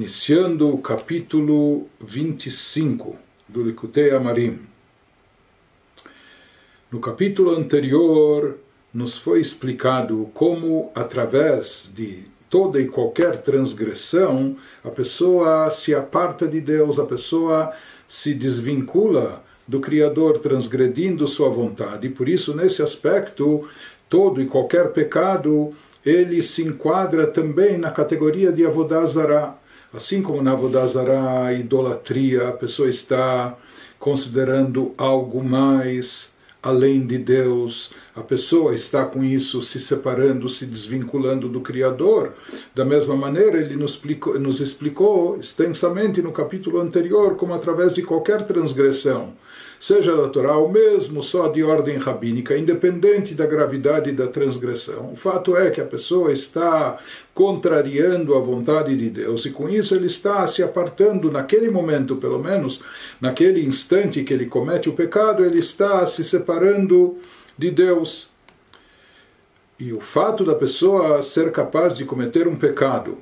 iniciando o capítulo 25 do Likutei Amarim. No capítulo anterior, nos foi explicado como, através de toda e qualquer transgressão, a pessoa se aparta de Deus, a pessoa se desvincula do Criador, transgredindo sua vontade. E por isso, nesse aspecto, todo e qualquer pecado ele se enquadra também na categoria de Avodazara. Assim como na Avodazara, a idolatria, a pessoa está considerando algo mais além de Deus, a pessoa está com isso se separando, se desvinculando do Criador. Da mesma maneira, ele nos explicou, nos explicou extensamente no capítulo anterior como através de qualquer transgressão seja da Torá ou mesmo só de ordem rabínica, independente da gravidade da transgressão. O fato é que a pessoa está contrariando a vontade de Deus e com isso ele está se apartando, naquele momento pelo menos, naquele instante que ele comete o pecado, ele está se separando de Deus. E o fato da pessoa ser capaz de cometer um pecado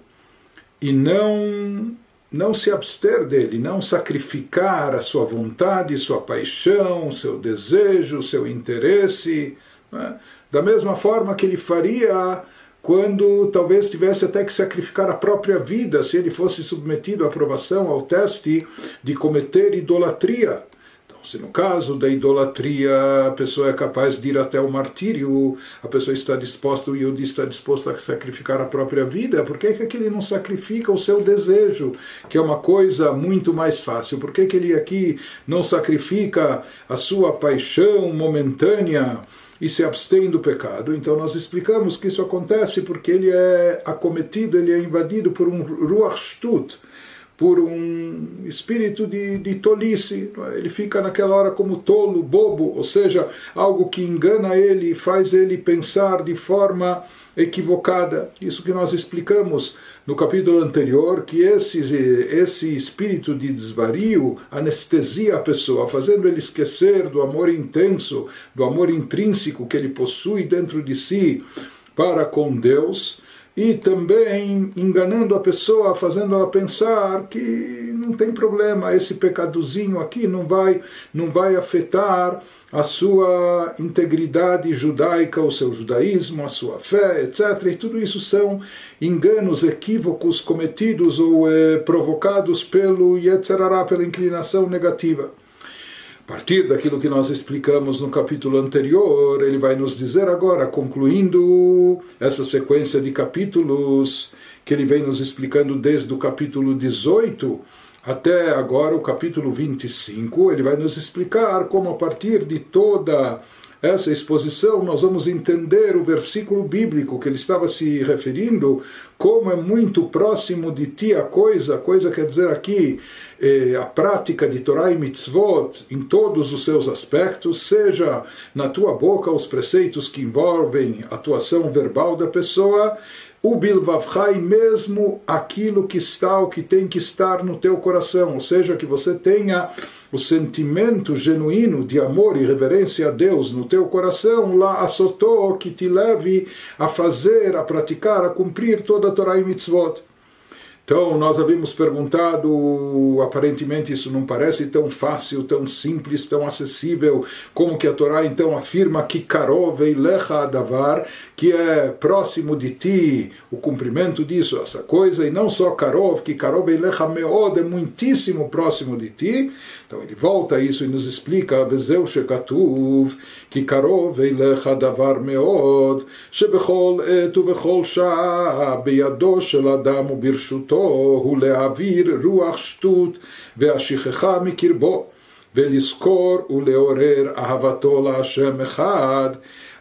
e não não se abster dele, não sacrificar a sua vontade, sua paixão, seu desejo, seu interesse, né? da mesma forma que ele faria quando talvez tivesse até que sacrificar a própria vida se ele fosse submetido à aprovação, ao teste de cometer idolatria. Se no caso da idolatria a pessoa é capaz de ir até o martírio, a pessoa está disposta, o Yodi está disposto a sacrificar a própria vida, por que, que ele não sacrifica o seu desejo, que é uma coisa muito mais fácil? Por que, que ele aqui não sacrifica a sua paixão momentânea? e se abstém do pecado. Então nós explicamos que isso acontece porque ele é acometido, ele é invadido por um ruach shtut, por um espírito de, de tolice. É? Ele fica naquela hora como tolo, bobo, ou seja, algo que engana ele faz ele pensar de forma equivocada. Isso que nós explicamos no capítulo anterior, que esse, esse espírito de desvario anestesia a pessoa, fazendo ele esquecer do amor intenso, do amor intrínseco que ele possui dentro de si para com Deus e também enganando a pessoa, fazendo ela pensar que não tem problema, esse pecadozinho aqui não vai, não vai afetar a sua integridade judaica, o seu judaísmo, a sua fé, etc. E tudo isso são enganos, equívocos cometidos ou eh, provocados pelo Yetzerará, pela inclinação negativa. Partir daquilo que nós explicamos no capítulo anterior, ele vai nos dizer agora, concluindo essa sequência de capítulos que ele vem nos explicando desde o capítulo 18 até agora o capítulo 25, ele vai nos explicar como a partir de toda essa exposição, nós vamos entender o versículo bíblico que ele estava se referindo, como é muito próximo de ti a coisa, coisa quer dizer aqui eh, a prática de Torah e mitzvot em todos os seus aspectos, seja na tua boca os preceitos que envolvem a atuação verbal da pessoa, o bilvavchai, mesmo aquilo que está, o que tem que estar no teu coração, ou seja, que você tenha o sentimento genuíno de amor e reverência a Deus no teu coração, lá assotou que te leve a fazer, a praticar, a cumprir toda a Torá e mitzvot. Então, nós havíamos perguntado, aparentemente isso não parece tão fácil, tão simples, tão acessível, como que a Torá então afirma que Karov Lecha Davar, que é próximo de ti o cumprimento disso, essa coisa, e não só Karov, que Karov Lecha Meod é muitíssimo próximo de ti. Então ele volta a isso e nos explica, Vezeu Shekatuv, que Karov Lecha Davar Meod, Shebechol Et Uvechol Shah, Beyado Shel Adam Ubirshuto, הוא להעביר רוח שטות והשכחה מקרבו, ולזכור ולעורר אהבתו להשם אחד,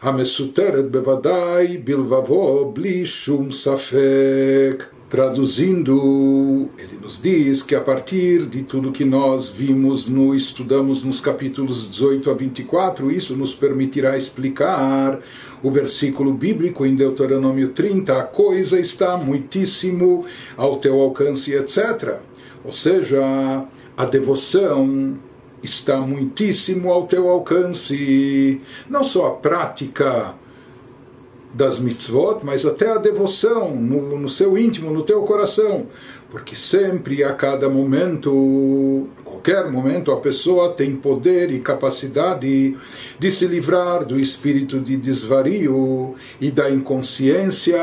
המסותרת בוודאי בלבבו בלי שום ספק. Traduzindo, ele nos diz que a partir de tudo que nós vimos, no estudamos nos capítulos 18 a 24, isso nos permitirá explicar o versículo bíblico em Deuteronômio 30, a coisa está muitíssimo ao teu alcance, etc. Ou seja, a devoção está muitíssimo ao teu alcance, não só a prática das mitzvot, mas até a devoção no, no seu íntimo, no teu coração. Porque sempre, a cada momento, qualquer momento, a pessoa tem poder e capacidade de se livrar do espírito de desvario e da inconsciência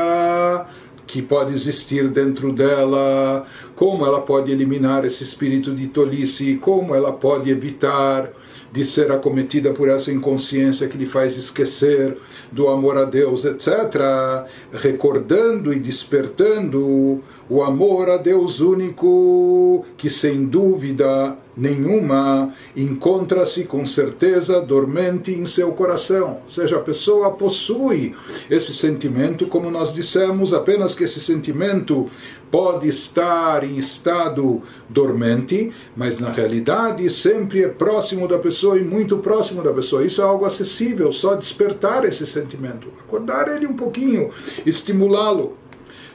que pode existir dentro dela, como ela pode eliminar esse espírito de tolice, como ela pode evitar de ser acometida por essa inconsciência que lhe faz esquecer do amor a Deus, etc., recordando e despertando o amor a Deus único, que sem dúvida nenhuma encontra-se com certeza dormente em seu coração. Ou seja, a pessoa possui esse sentimento, como nós dissemos, apenas que esse sentimento pode estar em estado dormente, mas na realidade sempre é próximo da pessoa e muito próximo da pessoa. Isso é algo acessível, só despertar esse sentimento, acordar ele um pouquinho, estimulá-lo.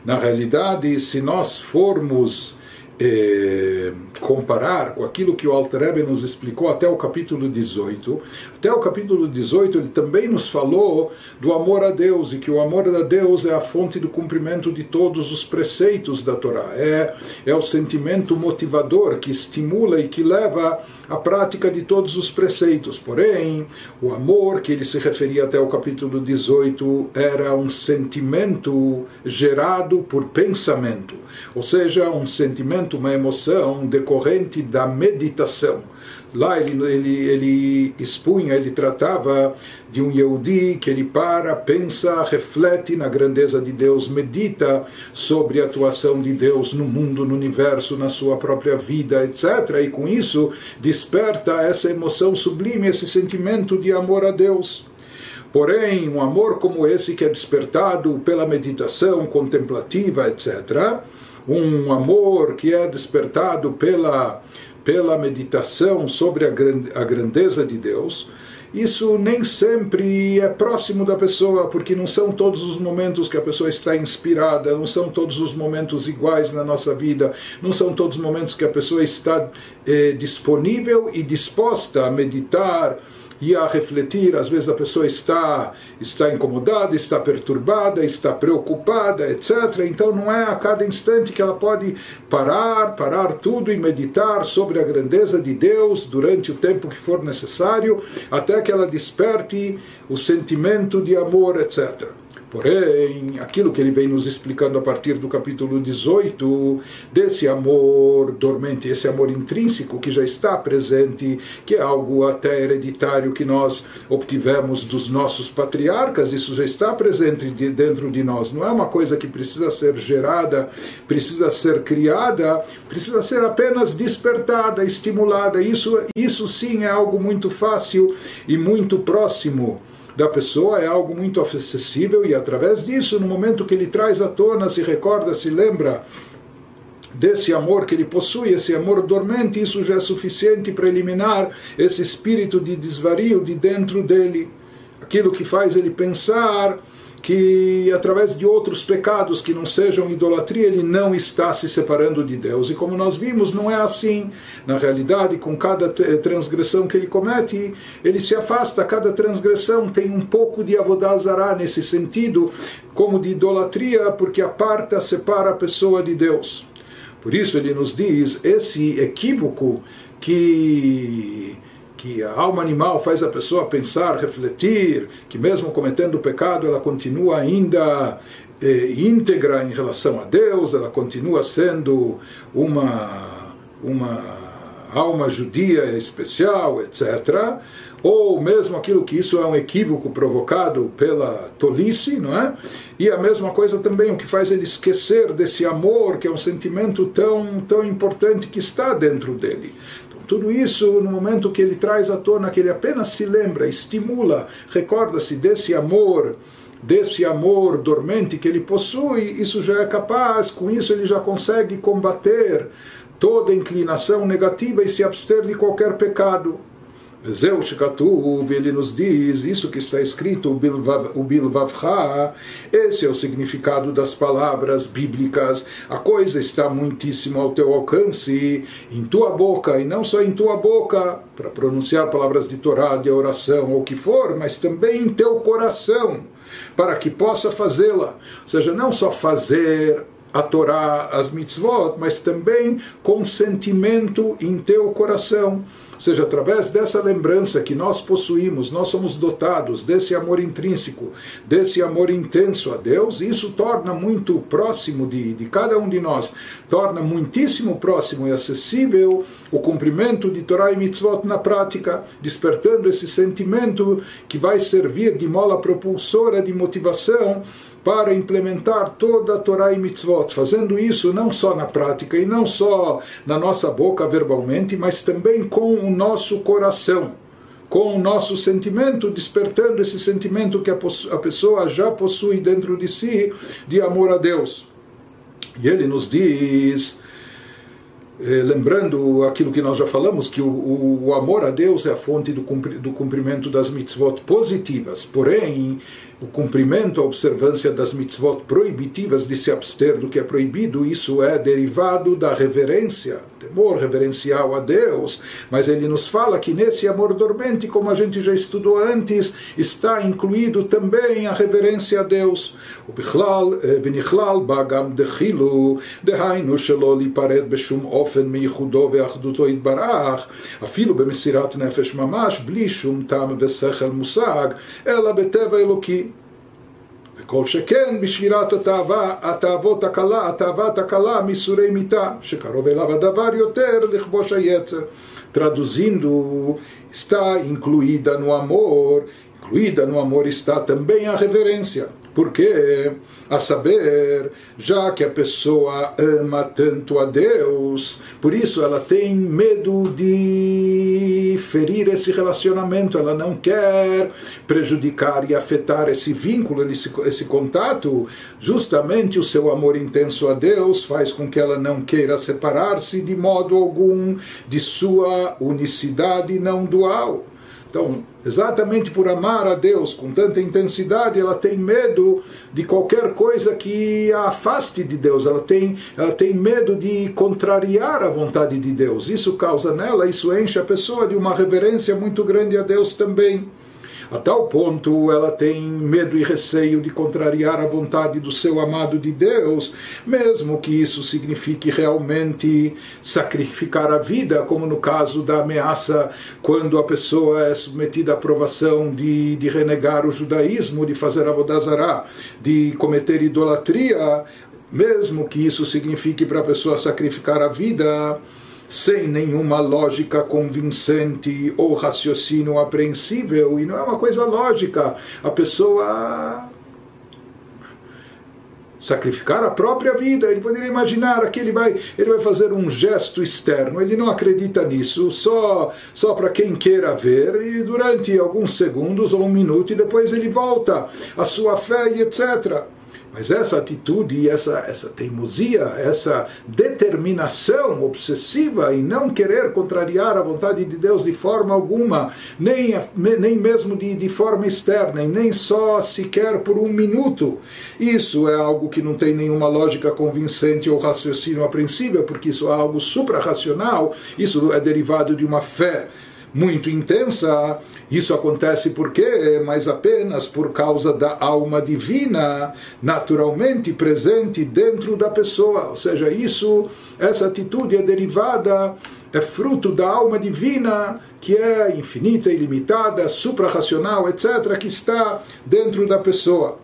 Na realidade, se nós formos eh, comparar com aquilo que o Alter nos explicou até o capítulo 18, até o capítulo 18 ele também nos falou do amor a Deus e que o amor a Deus é a fonte do cumprimento de todos os preceitos da Torá. É, é o sentimento motivador que estimula e que leva à prática de todos os preceitos. Porém, o amor que ele se referia até o capítulo 18 era um sentimento gerado por pensamento, ou seja, um sentimento, uma emoção decorrente da meditação. Lá ele, ele, ele expunha, ele tratava de um Yehudi que ele para, pensa, reflete na grandeza de Deus, medita sobre a atuação de Deus no mundo, no universo, na sua própria vida, etc. E com isso desperta essa emoção sublime, esse sentimento de amor a Deus. Porém, um amor como esse que é despertado pela meditação contemplativa, etc., um amor que é despertado pela pela meditação sobre a grandeza de Deus, isso nem sempre é próximo da pessoa, porque não são todos os momentos que a pessoa está inspirada, não são todos os momentos iguais na nossa vida, não são todos os momentos que a pessoa está eh, disponível e disposta a meditar e a refletir. Às vezes a pessoa está, está incomodada, está perturbada, está preocupada, etc. Então não é a cada instante que ela pode parar, parar tudo e meditar sobre a grandeza de Deus durante o tempo que for necessário, até que ela desperte o sentimento de amor, etc. Porém, aquilo que ele vem nos explicando a partir do capítulo 18, desse amor dormente, esse amor intrínseco que já está presente, que é algo até hereditário que nós obtivemos dos nossos patriarcas, isso já está presente dentro de nós. Não é uma coisa que precisa ser gerada, precisa ser criada, precisa ser apenas despertada, estimulada. Isso, isso sim é algo muito fácil e muito próximo da pessoa é algo muito acessível e através disso, no momento que ele traz à tona, se recorda, se lembra desse amor que ele possui, esse amor dormente, isso já é suficiente para eliminar esse espírito de desvario de dentro dele. Aquilo que faz ele pensar que através de outros pecados que não sejam idolatria, ele não está se separando de Deus. E como nós vimos, não é assim. Na realidade, com cada transgressão que ele comete, ele se afasta. Cada transgressão tem um pouco de avodazará nesse sentido, como de idolatria, porque aparta, separa a pessoa de Deus. Por isso ele nos diz esse equívoco que que a alma animal faz a pessoa pensar, refletir, que mesmo cometendo pecado ela continua ainda eh, íntegra em relação a Deus, ela continua sendo uma, uma alma judia especial, etc. Ou mesmo aquilo que isso é um equívoco provocado pela tolice, não é? E a mesma coisa também o que faz ele esquecer desse amor, que é um sentimento tão, tão importante que está dentro dele. Tudo isso, no momento que ele traz à tona, que ele apenas se lembra, estimula, recorda-se desse amor, desse amor dormente que ele possui, isso já é capaz, com isso ele já consegue combater toda inclinação negativa e se abster de qualquer pecado. Zeu Shekatuv, ele nos diz, isso que está escrito, o Bilvavcha, esse é o significado das palavras bíblicas. A coisa está muitíssimo ao teu alcance, em tua boca, e não só em tua boca, para pronunciar palavras de Torá, de oração, ou o que for, mas também em teu coração, para que possa fazê-la. Ou seja, não só fazer a Torá, as mitzvot, mas também com sentimento em teu coração. Seja, através dessa lembrança que nós possuímos, nós somos dotados desse amor intrínseco, desse amor intenso a Deus, isso torna muito próximo de, de cada um de nós, torna muitíssimo próximo e acessível o cumprimento de Torah e Mitzvot na prática, despertando esse sentimento que vai servir de mola propulsora de motivação para implementar toda a Torá e Mitzvot, fazendo isso não só na prática e não só na nossa boca verbalmente, mas também com o nosso coração, com o nosso sentimento, despertando esse sentimento que a pessoa já possui dentro de si de amor a Deus. E ele nos diz eh, lembrando aquilo que nós já falamos, que o, o, amor a Deus é a fonte do, cumprimento das mitzvot positivas, porém, o cumprimento, a observância das mitzvot proibitivas de se abster do que é proibido, isso é derivado da reverência, temor reverencial a Deus, mas ele nos fala que nesse amor dormente, como a gente já estudou antes, está incluído também a reverência a Deus. O bichlal, eh, benichlal bagam dechilu, dehainu shelo pared beshum ofen meichudo ve'achduto itbarach, afilo bemesirat nefesh mamash, blishum tam ve'sechel musag, ela beteva eloki. אלוקי. כל שכן בשבירת התאווה, התאוות הקלה, התאוות הקלה מסורי מיתה, שקרוב אליו הדבר יותר לכבוש היצר. Traduzindo, está incluída no amor, incluída no amor está também a reverência. Porque, a saber, já que a pessoa ama tanto a Deus, por isso ela tem medo de ferir esse relacionamento, ela não quer prejudicar e afetar esse vínculo, esse, esse contato. Justamente o seu amor intenso a Deus faz com que ela não queira separar-se de modo algum de sua unicidade não dual. Então, exatamente por amar a Deus com tanta intensidade, ela tem medo de qualquer coisa que a afaste de Deus, ela tem, ela tem medo de contrariar a vontade de Deus. Isso causa nela, isso enche a pessoa de uma reverência muito grande a Deus também. A tal ponto ela tem medo e receio de contrariar a vontade do seu amado de Deus, mesmo que isso signifique realmente sacrificar a vida, como no caso da ameaça quando a pessoa é submetida à provação de, de renegar o judaísmo, de fazer avodazará, de cometer idolatria, mesmo que isso signifique para a pessoa sacrificar a vida sem nenhuma lógica convincente ou raciocínio apreensível, e não é uma coisa lógica. A pessoa sacrificar a própria vida. Ele poderia imaginar que ele vai, ele vai fazer um gesto externo. Ele não acredita nisso, só só para quem queira ver e durante alguns segundos ou um minuto e depois ele volta a sua fé e etc. Mas essa atitude, essa, essa teimosia, essa determinação obsessiva em não querer contrariar a vontade de Deus de forma alguma, nem, nem mesmo de, de forma externa, e nem só sequer por um minuto, isso é algo que não tem nenhuma lógica convincente ou raciocínio apreensível, porque isso é algo suprarracional, isso é derivado de uma fé muito intensa. Isso acontece por quê? Mas apenas por causa da alma divina naturalmente presente dentro da pessoa. Ou seja, isso, essa atitude é derivada, é fruto da alma divina que é infinita, ilimitada, suprarracional, etc., que está dentro da pessoa.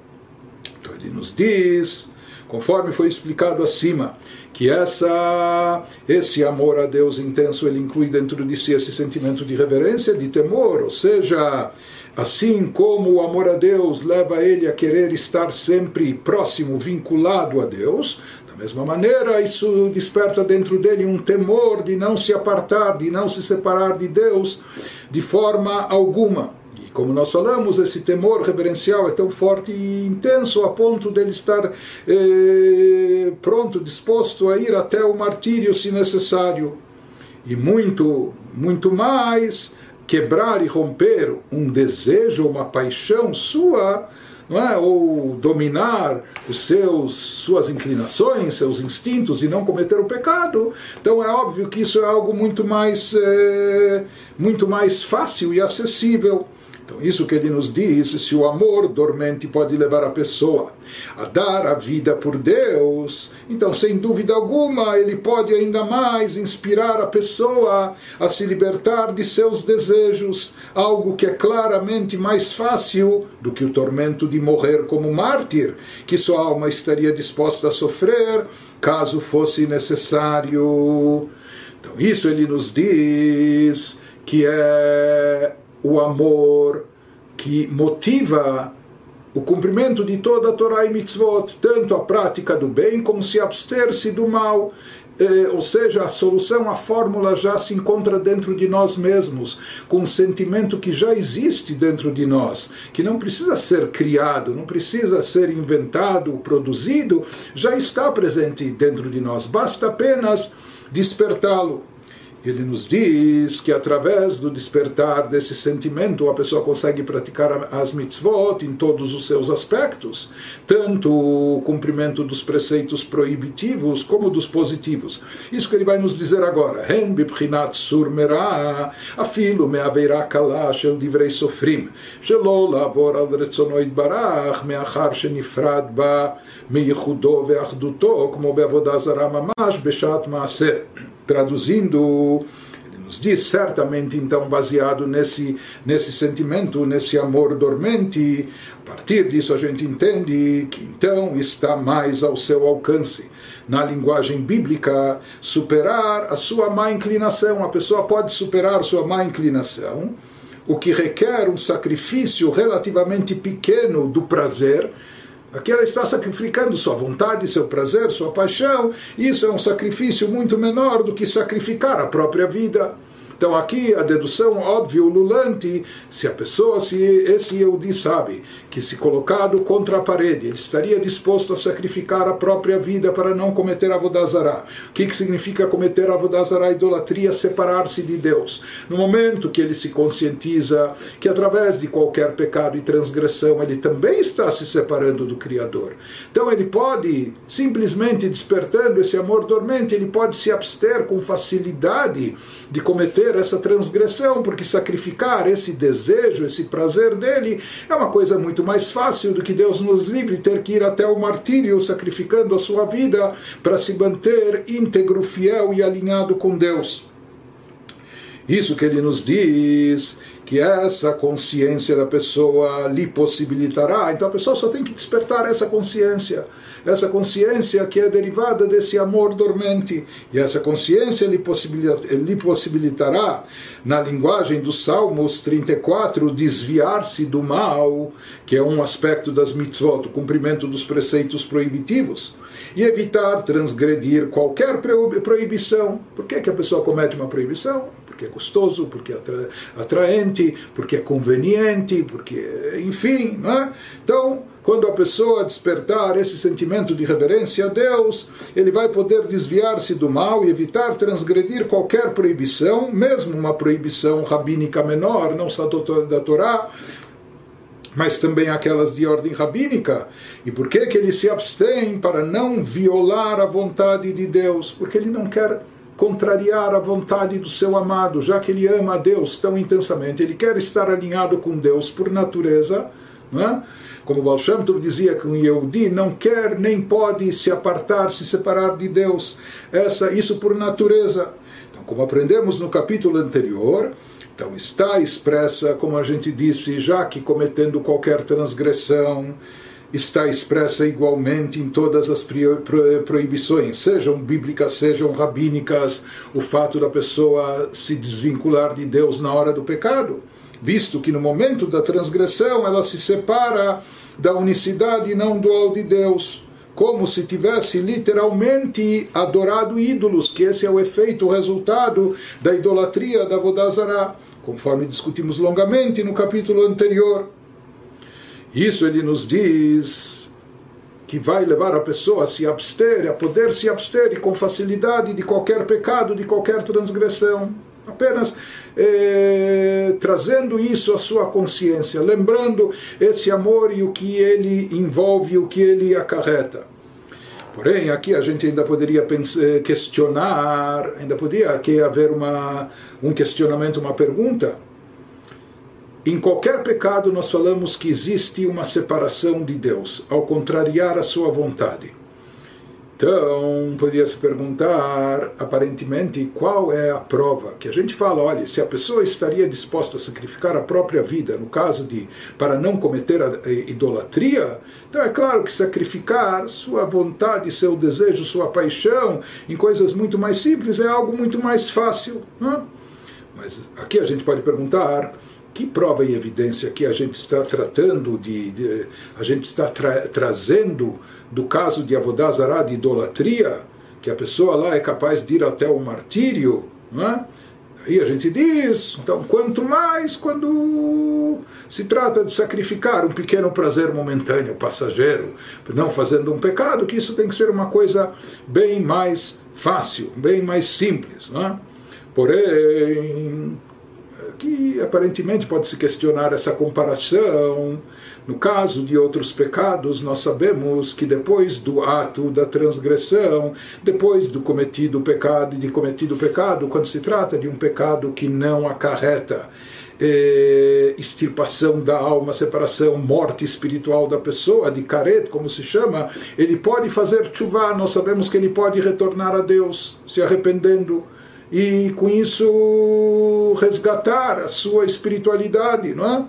Então ele nos diz, conforme foi explicado acima, que essa esse amor a Deus intenso ele inclui dentro de si esse sentimento de reverência, de temor, ou seja, assim como o amor a Deus leva ele a querer estar sempre próximo, vinculado a Deus, da mesma maneira isso desperta dentro dele um temor de não se apartar, de não se separar de Deus de forma alguma. Como nós falamos, esse temor reverencial é tão forte e intenso a ponto dele estar eh, pronto, disposto a ir até o martírio se necessário. E muito, muito mais quebrar e romper um desejo, uma paixão sua, não é? ou dominar os seus suas inclinações, seus instintos e não cometer o pecado. Então é óbvio que isso é algo muito mais é, muito mais fácil e acessível. Então, isso que ele nos diz, se o amor dormente pode levar a pessoa a dar a vida por Deus, então, sem dúvida alguma, ele pode ainda mais inspirar a pessoa a se libertar de seus desejos, algo que é claramente mais fácil do que o tormento de morrer como mártir, que sua alma estaria disposta a sofrer caso fosse necessário. Então, isso ele nos diz que é o amor que motiva o cumprimento de toda a Torá e mitzvot, tanto a prática do bem como se abster-se do mal. Eh, ou seja, a solução, a fórmula já se encontra dentro de nós mesmos, com um sentimento que já existe dentro de nós, que não precisa ser criado, não precisa ser inventado, produzido, já está presente dentro de nós, basta apenas despertá-lo. Ele nos diz que através do despertar desse sentimento a pessoa consegue praticar as mitzvot em todos os seus aspectos, tanto o cumprimento dos preceitos proibitivos como dos positivos. Isso que ele vai nos dizer agora. Como traduzindo, ele nos diz certamente então baseado nesse nesse sentimento, nesse amor dormente, a partir disso a gente entende que então está mais ao seu alcance. Na linguagem bíblica, superar a sua má inclinação, a pessoa pode superar sua má inclinação, o que requer um sacrifício relativamente pequeno do prazer, Aqui ela está sacrificando sua vontade, seu prazer, sua paixão. Isso é um sacrifício muito menor do que sacrificar a própria vida. Então aqui a dedução óbvia, ululante, se a pessoa, se esse Yehudi sabe que se colocado contra a parede, ele estaria disposto a sacrificar a própria vida para não cometer avodazará. O que, que significa cometer avodazará? Idolatria, separar-se de Deus. No momento que ele se conscientiza que através de qualquer pecado e transgressão ele também está se separando do Criador. Então ele pode, simplesmente despertando esse amor dormente, ele pode se abster com facilidade de cometer essa transgressão, porque sacrificar esse desejo, esse prazer dele, é uma coisa muito mais fácil do que Deus nos livre ter que ir até o martírio sacrificando a sua vida para se manter íntegro, fiel e alinhado com Deus. Isso que ele nos diz que essa consciência da pessoa lhe possibilitará. Então a pessoa só tem que despertar essa consciência, essa consciência que é derivada desse amor dormente. E essa consciência lhe, lhe possibilitará, na linguagem dos Salmos 34, desviar-se do mal, que é um aspecto das mitzvot, o cumprimento dos preceitos proibitivos, e evitar transgredir qualquer proibição. Por que, que a pessoa comete uma proibição? Porque é gostoso, porque é atraente, porque é conveniente, porque, enfim, não é? Então, quando a pessoa despertar esse sentimento de reverência a Deus, ele vai poder desviar-se do mal e evitar transgredir qualquer proibição, mesmo uma proibição rabínica menor, não só da Torá, mas também aquelas de ordem rabínica. E por que, que ele se abstém para não violar a vontade de Deus? Porque ele não quer contrariar a vontade do seu amado, já que ele ama a Deus tão intensamente, ele quer estar alinhado com Deus por natureza, não é? Como Baal Shem Tov dizia que um Yehudi não quer nem pode se apartar, se separar de Deus, essa isso por natureza. Então, como aprendemos no capítulo anterior, então está expressa, como a gente disse, já que cometendo qualquer transgressão, está expressa igualmente em todas as proibições, sejam bíblicas, sejam rabínicas, o fato da pessoa se desvincular de Deus na hora do pecado, visto que no momento da transgressão ela se separa da unicidade e não dual de Deus, como se tivesse literalmente adorado ídolos, que esse é o efeito, o resultado da idolatria da Vodazara, conforme discutimos longamente no capítulo anterior. Isso ele nos diz que vai levar a pessoa a se abster, a poder se abster com facilidade de qualquer pecado, de qualquer transgressão. Apenas eh, trazendo isso à sua consciência, lembrando esse amor e o que ele envolve, o que ele acarreta. Porém, aqui a gente ainda poderia pensar, questionar, ainda poderia haver uma, um questionamento, uma pergunta. Em qualquer pecado nós falamos que existe uma separação de Deus, ao contrariar a sua vontade. Então, poderia se perguntar, aparentemente, qual é a prova? Que a gente fala, olha, se a pessoa estaria disposta a sacrificar a própria vida, no caso de, para não cometer a idolatria, então é claro que sacrificar sua vontade, seu desejo, sua paixão, em coisas muito mais simples, é algo muito mais fácil. Né? Mas aqui a gente pode perguntar, que prova e evidência que a gente está tratando de, de a gente está tra trazendo do caso de Avodazará, de idolatria, que a pessoa lá é capaz de ir até o martírio, não é? Aí a gente diz, então, quanto mais quando se trata de sacrificar um pequeno prazer momentâneo, passageiro, não fazendo um pecado, que isso tem que ser uma coisa bem mais fácil, bem mais simples. Não é? Porém, que aparentemente pode se questionar essa comparação. No caso de outros pecados, nós sabemos que depois do ato da transgressão, depois do cometido pecado e de cometido pecado, quando se trata de um pecado que não acarreta eh, extirpação da alma, separação, morte espiritual da pessoa, de caret, como se chama, ele pode fazer chuva, nós sabemos que ele pode retornar a Deus, se arrependendo e com isso resgatar a sua espiritualidade, não é?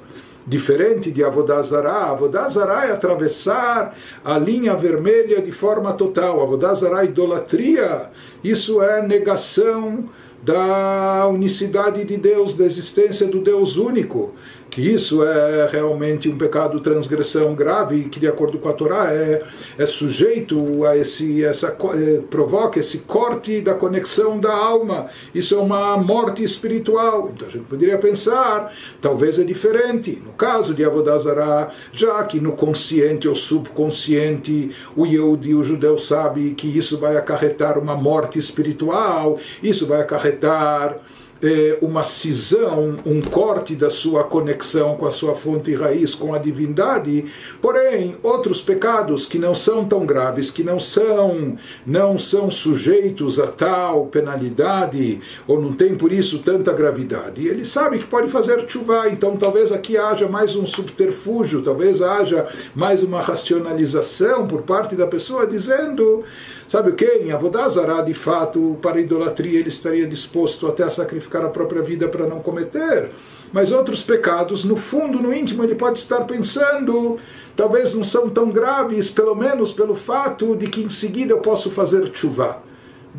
diferente de Avodazará. Avodazará é atravessar a linha vermelha de forma total. Avodazará é idolatria. Isso é negação da unicidade de Deus, da existência do Deus único que isso é realmente um pecado transgressão grave que de acordo com a Torá é, é sujeito a esse essa é, provoca esse corte da conexão da alma. Isso é uma morte espiritual. Então a gente poderia pensar talvez é diferente. No caso de Avodazara já que no consciente ou subconsciente o Yehudi, o judeu sabe que isso vai acarretar uma morte espiritual isso vai acarretar é, uma cisão, um corte da sua conexão com a sua fonte raiz, com a divindade. Porém, outros pecados que não são tão graves, que não são não são sujeitos a tal penalidade ou não tem por isso tanta gravidade. Ele sabe que pode fazer chuva, então talvez aqui haja mais um subterfúgio, talvez haja mais uma racionalização por parte da pessoa dizendo Sabe o que? Em Avodazará, de fato, para idolatria ele estaria disposto até a sacrificar a própria vida para não cometer. Mas outros pecados, no fundo, no íntimo, ele pode estar pensando, talvez não são tão graves, pelo menos pelo fato de que em seguida eu posso fazer chuva.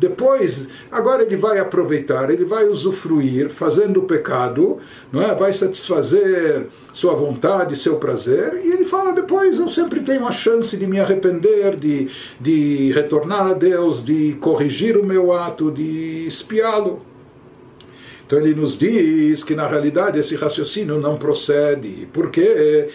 Depois, agora ele vai aproveitar, ele vai usufruir, fazendo o pecado, não é? vai satisfazer sua vontade, seu prazer, e ele fala depois, eu sempre tenho a chance de me arrepender, de, de retornar a Deus, de corrigir o meu ato, de espiá-lo. Então ele nos diz que na realidade esse raciocínio não procede. Por quê?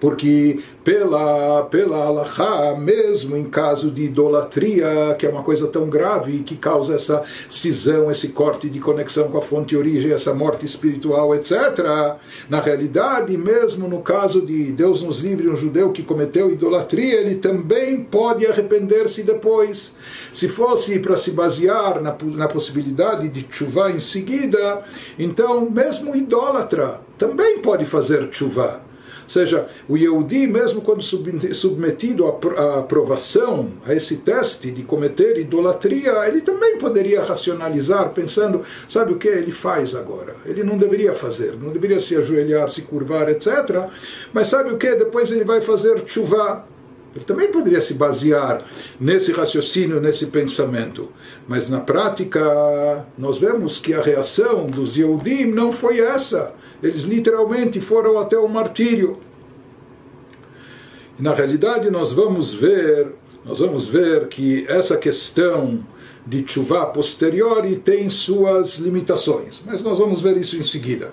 Porque pela, pela Allahá, mesmo em caso de idolatria, que é uma coisa tão grave que causa essa cisão, esse corte de conexão com a fonte origem, essa morte espiritual, etc. Na realidade, mesmo no caso de Deus nos livre, um judeu que cometeu idolatria, ele também pode arrepender-se depois. Se fosse para se basear na, na possibilidade de chuva em seguida, então mesmo idólatra também pode fazer chuva seja, o Yehudi, mesmo quando submetido à aprovação, a esse teste de cometer idolatria, ele também poderia racionalizar, pensando, sabe o que ele faz agora? Ele não deveria fazer, não deveria se ajoelhar, se curvar, etc. Mas sabe o que? Depois ele vai fazer chuva. Ele também poderia se basear nesse raciocínio, nesse pensamento. Mas na prática, nós vemos que a reação dos Yehudim não foi essa eles literalmente foram até o martírio. E na realidade nós vamos ver, nós vamos ver que essa questão de chuva posteriori tem suas limitações, mas nós vamos ver isso em seguida.